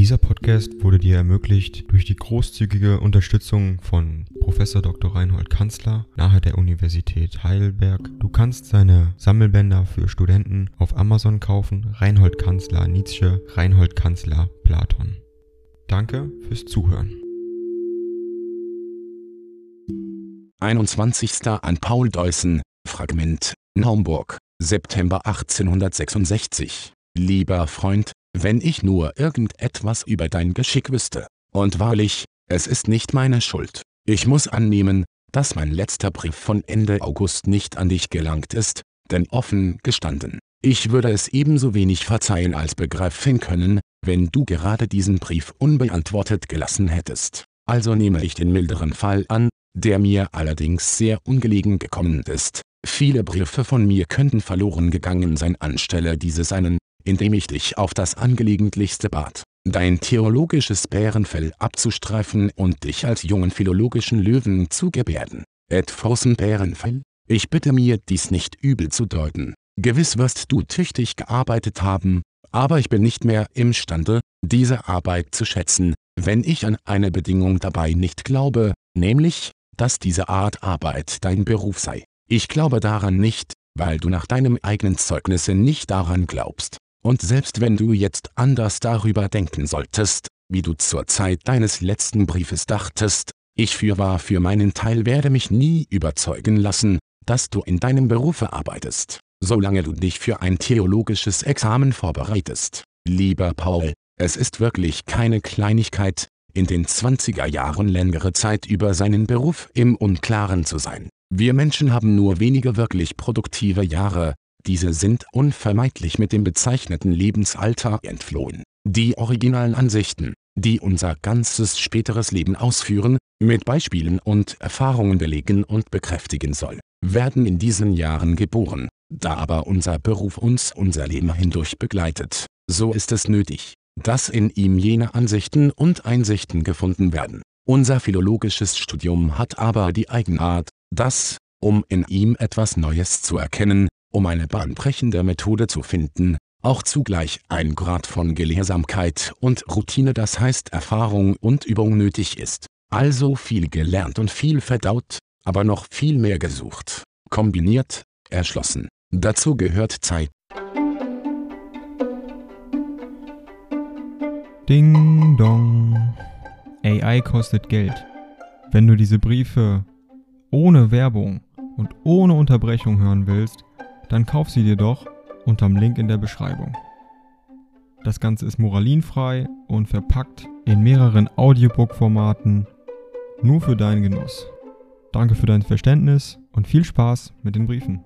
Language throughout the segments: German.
Dieser Podcast wurde dir ermöglicht durch die großzügige Unterstützung von Professor Dr. Reinhold Kanzler nahe der Universität Heidelberg. Du kannst seine Sammelbänder für Studenten auf Amazon kaufen. Reinhold Kanzler Nietzsche, Reinhold Kanzler Platon. Danke fürs Zuhören. 21. an Paul Deussen, Fragment, Naumburg, September 1866. Lieber Freund, wenn ich nur irgendetwas über dein Geschick wüsste. Und wahrlich, es ist nicht meine Schuld. Ich muss annehmen, dass mein letzter Brief von Ende August nicht an dich gelangt ist, denn offen gestanden, ich würde es ebenso wenig verzeihen als begreifen können, wenn du gerade diesen Brief unbeantwortet gelassen hättest. Also nehme ich den milderen Fall an, der mir allerdings sehr ungelegen gekommen ist. Viele Briefe von mir könnten verloren gegangen sein anstelle dieses einen, indem ich dich auf das angelegentlichste bat, dein theologisches Bärenfell abzustreifen und dich als jungen philologischen Löwen zu gebärden. Edforsen Bärenfell? Ich bitte mir dies nicht übel zu deuten. Gewiss wirst du tüchtig gearbeitet haben, aber ich bin nicht mehr imstande, diese Arbeit zu schätzen, wenn ich an eine Bedingung dabei nicht glaube, nämlich, dass diese Art Arbeit dein Beruf sei. Ich glaube daran nicht, weil du nach deinem eigenen Zeugnisse nicht daran glaubst. Und selbst wenn du jetzt anders darüber denken solltest, wie du zur Zeit deines letzten Briefes dachtest, ich fürwahr für meinen Teil werde mich nie überzeugen lassen, dass du in deinem Berufe arbeitest, solange du dich für ein theologisches Examen vorbereitest. Lieber Paul, es ist wirklich keine Kleinigkeit, in den 20er Jahren längere Zeit über seinen Beruf im Unklaren zu sein. Wir Menschen haben nur wenige wirklich produktive Jahre, diese sind unvermeidlich mit dem bezeichneten Lebensalter entflohen. Die originalen Ansichten, die unser ganzes späteres Leben ausführen, mit Beispielen und Erfahrungen belegen und bekräftigen soll, werden in diesen Jahren geboren. Da aber unser Beruf uns unser Leben hindurch begleitet, so ist es nötig, dass in ihm jene Ansichten und Einsichten gefunden werden. Unser philologisches Studium hat aber die Eigenart, dass, um in ihm etwas Neues zu erkennen, um eine bahnbrechende Methode zu finden, auch zugleich ein Grad von Gelehrsamkeit und Routine das heißt Erfahrung und Übung nötig ist. Also viel gelernt und viel verdaut, aber noch viel mehr gesucht, kombiniert, erschlossen. Dazu gehört Zeit. Ding dong. AI kostet Geld. Wenn du diese Briefe ohne Werbung und ohne Unterbrechung hören willst, dann kauf sie dir doch unterm Link in der Beschreibung. Das Ganze ist moralinfrei und verpackt in mehreren Audiobook-Formaten nur für deinen Genuss. Danke für dein Verständnis und viel Spaß mit den Briefen.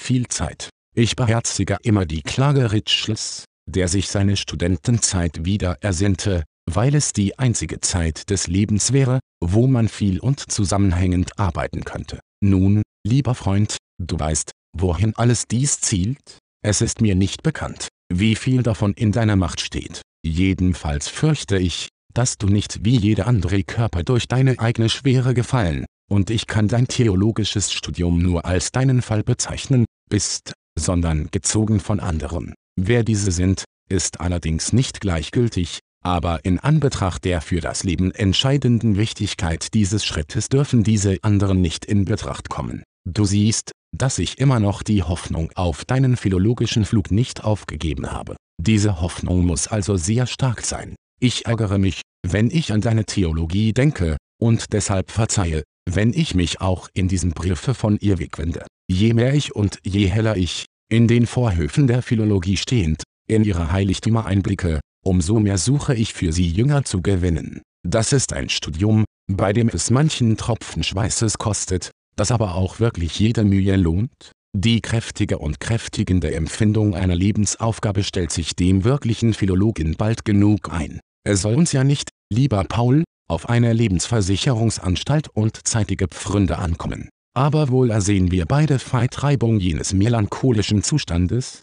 Viel Zeit. Ich beherzige immer die Klage Ritschls, der sich seine Studentenzeit wieder ersinnte, weil es die einzige Zeit des Lebens wäre, wo man viel und zusammenhängend arbeiten könnte. Nun, lieber Freund, du weißt, wohin alles dies zielt? Es ist mir nicht bekannt, wie viel davon in deiner Macht steht. Jedenfalls fürchte ich, dass du nicht wie jeder andere Körper durch deine eigene Schwere gefallen, und ich kann dein theologisches Studium nur als deinen Fall bezeichnen, bist, sondern gezogen von anderen. Wer diese sind, ist allerdings nicht gleichgültig, aber in Anbetracht der für das Leben entscheidenden Wichtigkeit dieses Schrittes dürfen diese anderen nicht in Betracht kommen. Du siehst, dass ich immer noch die Hoffnung auf deinen philologischen Flug nicht aufgegeben habe. Diese Hoffnung muss also sehr stark sein. Ich ärgere mich, wenn ich an deine Theologie denke, und deshalb verzeihe, wenn ich mich auch in diesem Briefe von ihr wegwende. Je mehr ich und je heller ich, in den Vorhöfen der Philologie stehend, in ihre Heiligtümer einblicke, umso mehr suche ich für sie Jünger zu gewinnen. Das ist ein Studium, bei dem es manchen Tropfen Schweißes kostet, das aber auch wirklich jede Mühe lohnt. Die kräftige und kräftigende Empfindung einer Lebensaufgabe stellt sich dem wirklichen Philologen bald genug ein. Es soll uns ja nicht, lieber Paul, auf eine Lebensversicherungsanstalt und zeitige Pfründe ankommen. Aber wohl ersehen wir beide Vertreibung jenes melancholischen Zustandes,